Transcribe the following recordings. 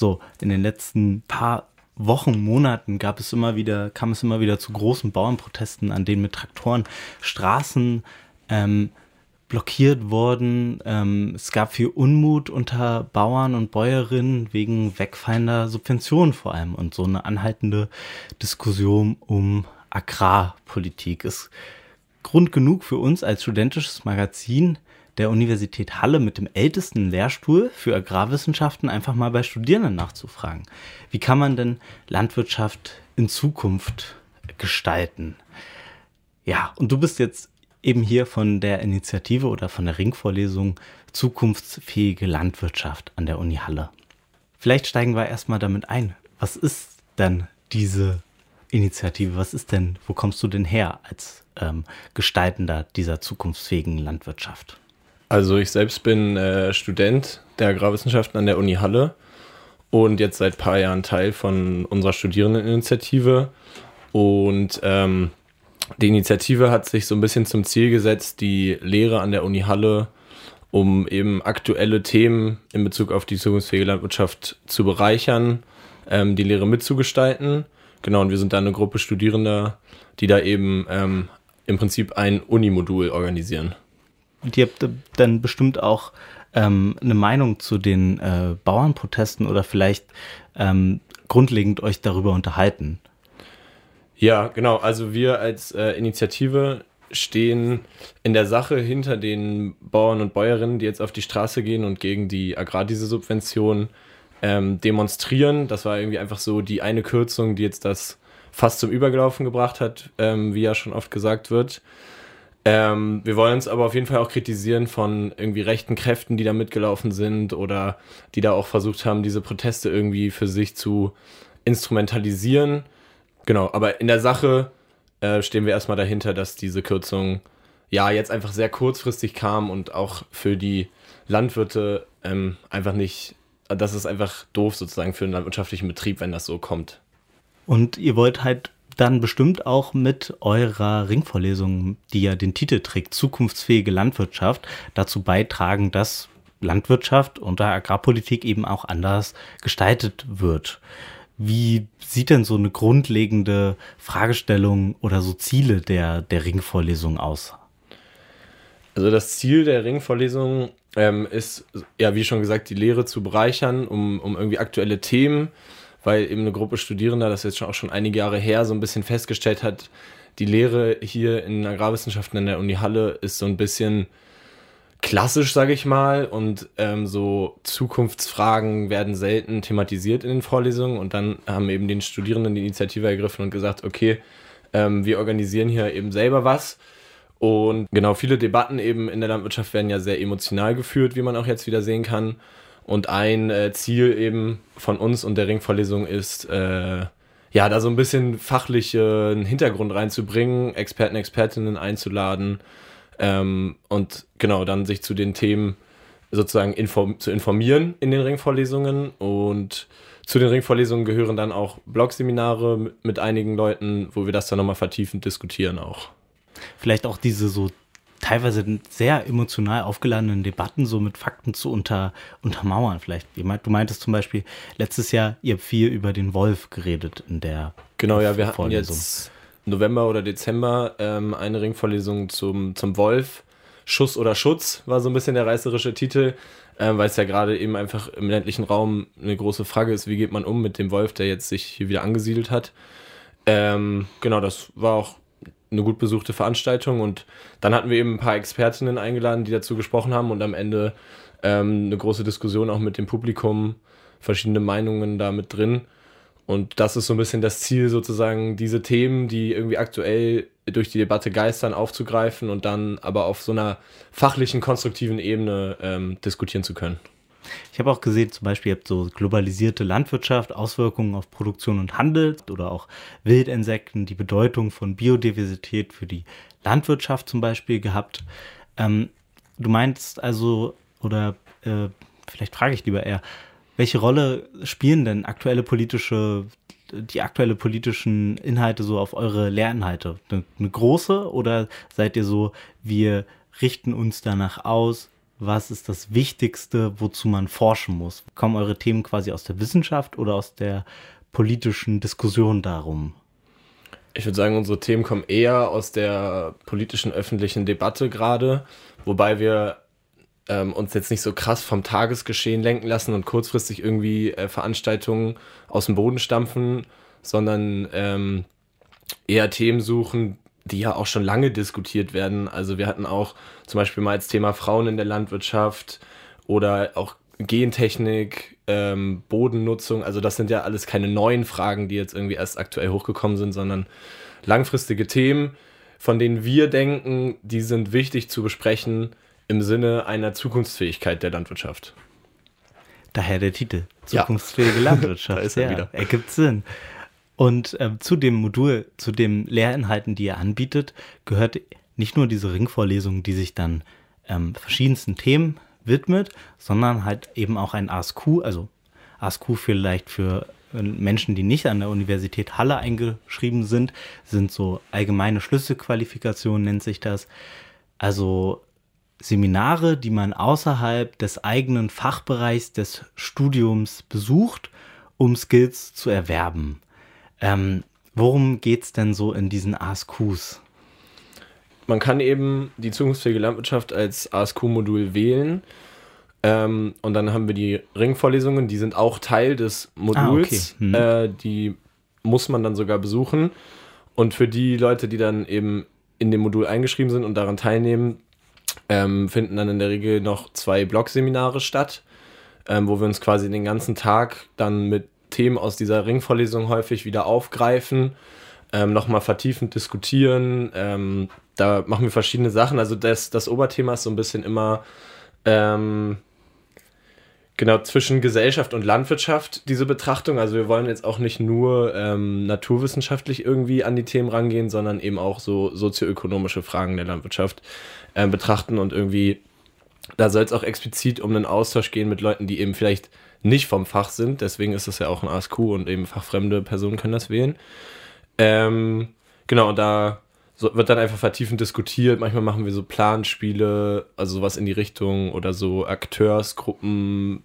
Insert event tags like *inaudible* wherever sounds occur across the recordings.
So, in den letzten paar Wochen, Monaten gab es immer wieder, kam es immer wieder zu großen Bauernprotesten, an denen mit Traktoren Straßen ähm, blockiert wurden. Ähm, es gab viel Unmut unter Bauern und Bäuerinnen wegen wegfallender Subventionen vor allem und so eine anhaltende Diskussion um Agrarpolitik ist Grund genug für uns als studentisches Magazin der Universität Halle mit dem ältesten Lehrstuhl für Agrarwissenschaften einfach mal bei Studierenden nachzufragen. Wie kann man denn Landwirtschaft in Zukunft gestalten? Ja, und du bist jetzt eben hier von der Initiative oder von der Ringvorlesung Zukunftsfähige Landwirtschaft an der Uni Halle. Vielleicht steigen wir erstmal damit ein. Was ist denn diese Initiative? Was ist denn, wo kommst du denn her als ähm, Gestaltender dieser zukunftsfähigen Landwirtschaft? Also ich selbst bin äh, Student der Agrarwissenschaften an der Uni Halle und jetzt seit ein paar Jahren Teil von unserer Studierendeninitiative. Und ähm, die Initiative hat sich so ein bisschen zum Ziel gesetzt, die Lehre an der Uni Halle, um eben aktuelle Themen in Bezug auf die zukunftsfähige Landwirtschaft zu bereichern, ähm, die Lehre mitzugestalten. Genau, und wir sind da eine Gruppe Studierender, die da eben ähm, im Prinzip ein Unimodul organisieren. Und ihr habt dann bestimmt auch ähm, eine Meinung zu den äh, Bauernprotesten oder vielleicht ähm, grundlegend euch darüber unterhalten. Ja, genau. Also wir als äh, Initiative stehen in der Sache hinter den Bauern und Bäuerinnen, die jetzt auf die Straße gehen und gegen die Agrardieselsubvention ähm, demonstrieren. Das war irgendwie einfach so die eine Kürzung, die jetzt das fast zum Übergelaufen gebracht hat, ähm, wie ja schon oft gesagt wird. Ähm, wir wollen uns aber auf jeden Fall auch kritisieren von irgendwie rechten Kräften, die da mitgelaufen sind oder die da auch versucht haben, diese Proteste irgendwie für sich zu instrumentalisieren. Genau, aber in der Sache äh, stehen wir erstmal dahinter, dass diese Kürzung ja jetzt einfach sehr kurzfristig kam und auch für die Landwirte ähm, einfach nicht, das ist einfach doof sozusagen für einen landwirtschaftlichen Betrieb, wenn das so kommt. Und ihr wollt halt dann bestimmt auch mit eurer Ringvorlesung, die ja den Titel trägt, zukunftsfähige Landwirtschaft, dazu beitragen, dass Landwirtschaft unter Agrarpolitik eben auch anders gestaltet wird. Wie sieht denn so eine grundlegende Fragestellung oder so Ziele der, der Ringvorlesung aus? Also das Ziel der Ringvorlesung ähm, ist, ja, wie schon gesagt, die Lehre zu bereichern, um, um irgendwie aktuelle Themen, weil eben eine Gruppe Studierender, das jetzt schon auch schon einige Jahre her, so ein bisschen festgestellt hat, die Lehre hier in Agrarwissenschaften in der Uni Halle ist so ein bisschen klassisch, sage ich mal, und ähm, so Zukunftsfragen werden selten thematisiert in den Vorlesungen und dann haben eben den Studierenden die Initiative ergriffen und gesagt, okay, ähm, wir organisieren hier eben selber was. Und genau, viele Debatten eben in der Landwirtschaft werden ja sehr emotional geführt, wie man auch jetzt wieder sehen kann. Und ein äh, Ziel eben von uns und der Ringvorlesung ist, äh, ja, da so ein bisschen fachlichen Hintergrund reinzubringen, Experten, Expertinnen einzuladen, ähm, und genau, dann sich zu den Themen sozusagen inform zu informieren in den Ringvorlesungen. Und zu den Ringvorlesungen gehören dann auch Blogseminare mit, mit einigen Leuten, wo wir das dann nochmal vertiefend diskutieren auch. Vielleicht auch diese so teilweise sehr emotional aufgeladenen Debatten so mit Fakten zu unter, untermauern. Vielleicht, du meintest zum Beispiel letztes Jahr, ihr habt viel über den Wolf geredet in der Genau, ja, wir hatten jetzt November oder Dezember ähm, eine Ringvorlesung zum, zum Wolf. Schuss oder Schutz war so ein bisschen der reißerische Titel, äh, weil es ja gerade eben einfach im ländlichen Raum eine große Frage ist, wie geht man um mit dem Wolf, der jetzt sich hier wieder angesiedelt hat. Ähm, genau, das war auch eine gut besuchte Veranstaltung und dann hatten wir eben ein paar Expertinnen eingeladen, die dazu gesprochen haben und am Ende ähm, eine große Diskussion auch mit dem Publikum, verschiedene Meinungen da mit drin. Und das ist so ein bisschen das Ziel, sozusagen diese Themen, die irgendwie aktuell durch die Debatte geistern, aufzugreifen und dann aber auf so einer fachlichen, konstruktiven Ebene ähm, diskutieren zu können. Ich habe auch gesehen, zum Beispiel, ihr habt so globalisierte Landwirtschaft, Auswirkungen auf Produktion und Handel oder auch Wildinsekten, die Bedeutung von Biodiversität für die Landwirtschaft zum Beispiel gehabt. Ähm, du meinst also, oder äh, vielleicht frage ich lieber eher, welche Rolle spielen denn aktuelle politische, die aktuelle politischen Inhalte so auf eure Lehrinhalte? Eine, eine große oder seid ihr so, wir richten uns danach aus, was ist das Wichtigste, wozu man forschen muss? Kommen eure Themen quasi aus der Wissenschaft oder aus der politischen Diskussion darum? Ich würde sagen, unsere Themen kommen eher aus der politischen öffentlichen Debatte gerade, wobei wir ähm, uns jetzt nicht so krass vom Tagesgeschehen lenken lassen und kurzfristig irgendwie äh, Veranstaltungen aus dem Boden stampfen, sondern ähm, eher Themen suchen, die ja auch schon lange diskutiert werden. Also wir hatten auch zum Beispiel mal als Thema Frauen in der Landwirtschaft oder auch Gentechnik, ähm, Bodennutzung. Also das sind ja alles keine neuen Fragen, die jetzt irgendwie erst aktuell hochgekommen sind, sondern langfristige Themen, von denen wir denken, die sind wichtig zu besprechen im Sinne einer Zukunftsfähigkeit der Landwirtschaft. Daher der Titel. Zukunftsfähige ja. Landwirtschaft. *laughs* da ist er ja, wieder. Ergibt Sinn. Und ähm, zu dem Modul, zu den Lehrinhalten, die ihr anbietet, gehört nicht nur diese Ringvorlesung, die sich dann ähm, verschiedensten Themen widmet, sondern halt eben auch ein ASQ, also ASQ vielleicht für äh, Menschen, die nicht an der Universität Halle eingeschrieben sind, sind so allgemeine Schlüsselqualifikationen, nennt sich das. Also Seminare, die man außerhalb des eigenen Fachbereichs des Studiums besucht, um Skills zu erwerben. Ähm, worum geht es denn so in diesen ASQs? Man kann eben die zukunftsfähige Landwirtschaft als ASQ-Modul wählen. Ähm, und dann haben wir die Ringvorlesungen, die sind auch Teil des Moduls. Ah, okay. hm. äh, die muss man dann sogar besuchen. Und für die Leute, die dann eben in dem Modul eingeschrieben sind und daran teilnehmen, ähm, finden dann in der Regel noch zwei Blogseminare statt, ähm, wo wir uns quasi den ganzen Tag dann mit Themen aus dieser Ringvorlesung häufig wieder aufgreifen, ähm, nochmal vertiefend diskutieren. Ähm, da machen wir verschiedene Sachen. Also das, das Oberthema ist so ein bisschen immer ähm, genau zwischen Gesellschaft und Landwirtschaft diese Betrachtung. Also wir wollen jetzt auch nicht nur ähm, naturwissenschaftlich irgendwie an die Themen rangehen, sondern eben auch so sozioökonomische Fragen der Landwirtschaft äh, betrachten und irgendwie da soll es auch explizit um einen Austausch gehen mit Leuten, die eben vielleicht nicht vom Fach sind. Deswegen ist es ja auch ein ASQ und eben fachfremde Personen können das wählen. Ähm, genau, da wird dann einfach vertiefend diskutiert. Manchmal machen wir so Planspiele, also sowas in die Richtung oder so Akteursgruppen,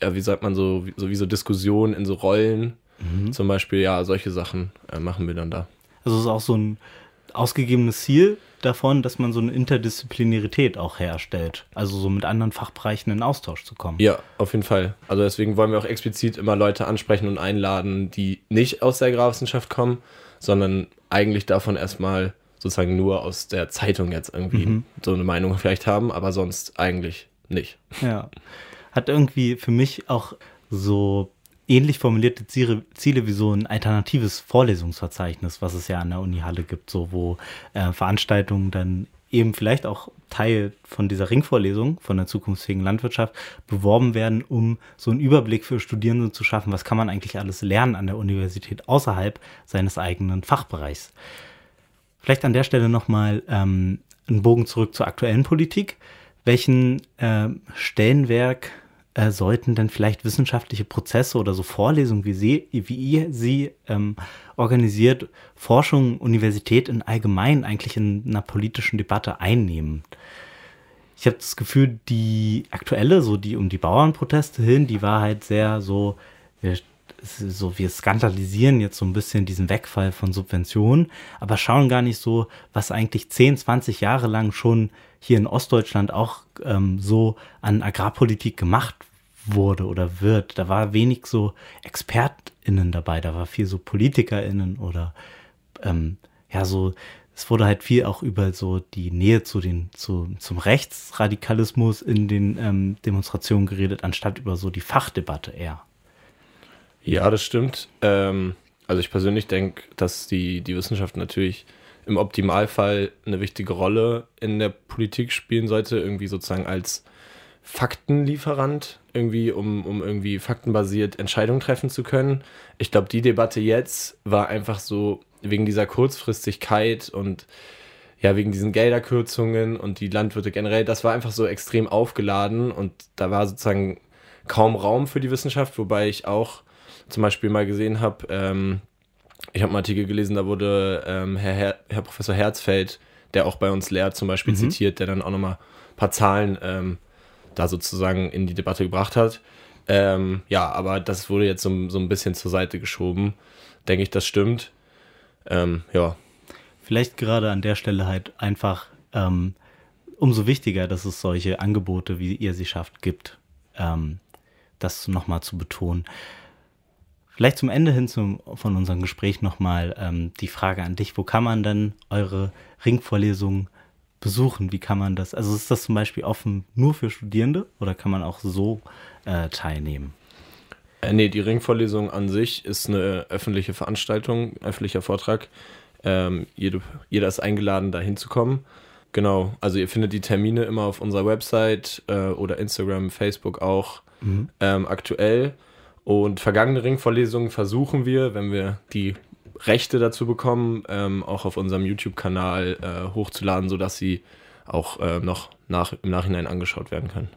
ja, wie sagt man so, so wie so Diskussionen in so Rollen. Mhm. Zum Beispiel, ja, solche Sachen äh, machen wir dann da. Also es ist auch so ein ausgegebenes Ziel, davon, dass man so eine Interdisziplinarität auch herstellt. Also so mit anderen Fachbereichen in Austausch zu kommen. Ja, auf jeden Fall. Also deswegen wollen wir auch explizit immer Leute ansprechen und einladen, die nicht aus der Agrarwissenschaft kommen, sondern eigentlich davon erstmal sozusagen nur aus der Zeitung jetzt irgendwie mhm. so eine Meinung vielleicht haben, aber sonst eigentlich nicht. Ja. Hat irgendwie für mich auch so ähnlich formulierte Ziele, Ziele wie so ein alternatives Vorlesungsverzeichnis, was es ja an der Uni Halle gibt, so wo äh, Veranstaltungen dann eben vielleicht auch Teil von dieser Ringvorlesung von der zukunftsfähigen Landwirtschaft beworben werden, um so einen Überblick für Studierende zu schaffen, was kann man eigentlich alles lernen an der Universität außerhalb seines eigenen Fachbereichs. Vielleicht an der Stelle nochmal ähm, einen Bogen zurück zur aktuellen Politik. Welchen äh, Stellenwerk äh, sollten denn vielleicht wissenschaftliche Prozesse oder so Vorlesungen, wie, sie, wie ihr sie ähm, organisiert, Forschung, Universität in allgemein eigentlich in einer politischen Debatte einnehmen? Ich habe das Gefühl, die aktuelle, so die um die Bauernproteste hin, die war halt sehr so, wir, so wir skandalisieren jetzt so ein bisschen diesen Wegfall von Subventionen, aber schauen gar nicht so, was eigentlich 10, 20 Jahre lang schon hier in Ostdeutschland auch ähm, so an Agrarpolitik gemacht wurde oder wird. Da war wenig so ExpertInnen dabei, da war viel so PolitikerInnen oder ähm, ja, so, es wurde halt viel auch über so die Nähe zu den, zu, zum Rechtsradikalismus in den ähm, Demonstrationen geredet, anstatt über so die Fachdebatte eher. Ja, das stimmt. Ähm, also ich persönlich denke, dass die, die Wissenschaft natürlich im Optimalfall eine wichtige Rolle in der Politik spielen sollte, irgendwie sozusagen als Faktenlieferant, irgendwie, um, um irgendwie faktenbasiert Entscheidungen treffen zu können. Ich glaube, die Debatte jetzt war einfach so wegen dieser Kurzfristigkeit und ja, wegen diesen Gelderkürzungen und die Landwirte generell, das war einfach so extrem aufgeladen und da war sozusagen kaum Raum für die Wissenschaft, wobei ich auch zum Beispiel mal gesehen habe, ähm, ich habe einen Artikel gelesen, da wurde ähm, Herr, Herr, Herr, Professor Herzfeld, der auch bei uns lehrt, zum Beispiel mhm. zitiert, der dann auch nochmal ein paar Zahlen ähm, da sozusagen in die Debatte gebracht hat. Ähm, ja, aber das wurde jetzt so, so ein bisschen zur Seite geschoben. Denke ich, das stimmt. Ähm, ja. Vielleicht gerade an der Stelle halt einfach ähm, umso wichtiger, dass es solche Angebote, wie ihr sie schafft, gibt. Ähm, das nochmal zu betonen. Vielleicht zum Ende hin zum, von unserem Gespräch nochmal ähm, die Frage an dich. Wo kann man denn eure Ringvorlesungen besuchen? Wie kann man das? Also ist das zum Beispiel offen nur für Studierende oder kann man auch so äh, teilnehmen? Äh, nee, die Ringvorlesung an sich ist eine öffentliche Veranstaltung, öffentlicher Vortrag. Ähm, jede, jeder ist eingeladen, da hinzukommen. Genau, also ihr findet die Termine immer auf unserer Website äh, oder Instagram, Facebook auch mhm. ähm, aktuell. Und vergangene Ringvorlesungen versuchen wir, wenn wir die Rechte dazu bekommen, ähm, auch auf unserem YouTube-Kanal äh, hochzuladen, sodass sie auch äh, noch nach, im Nachhinein angeschaut werden können.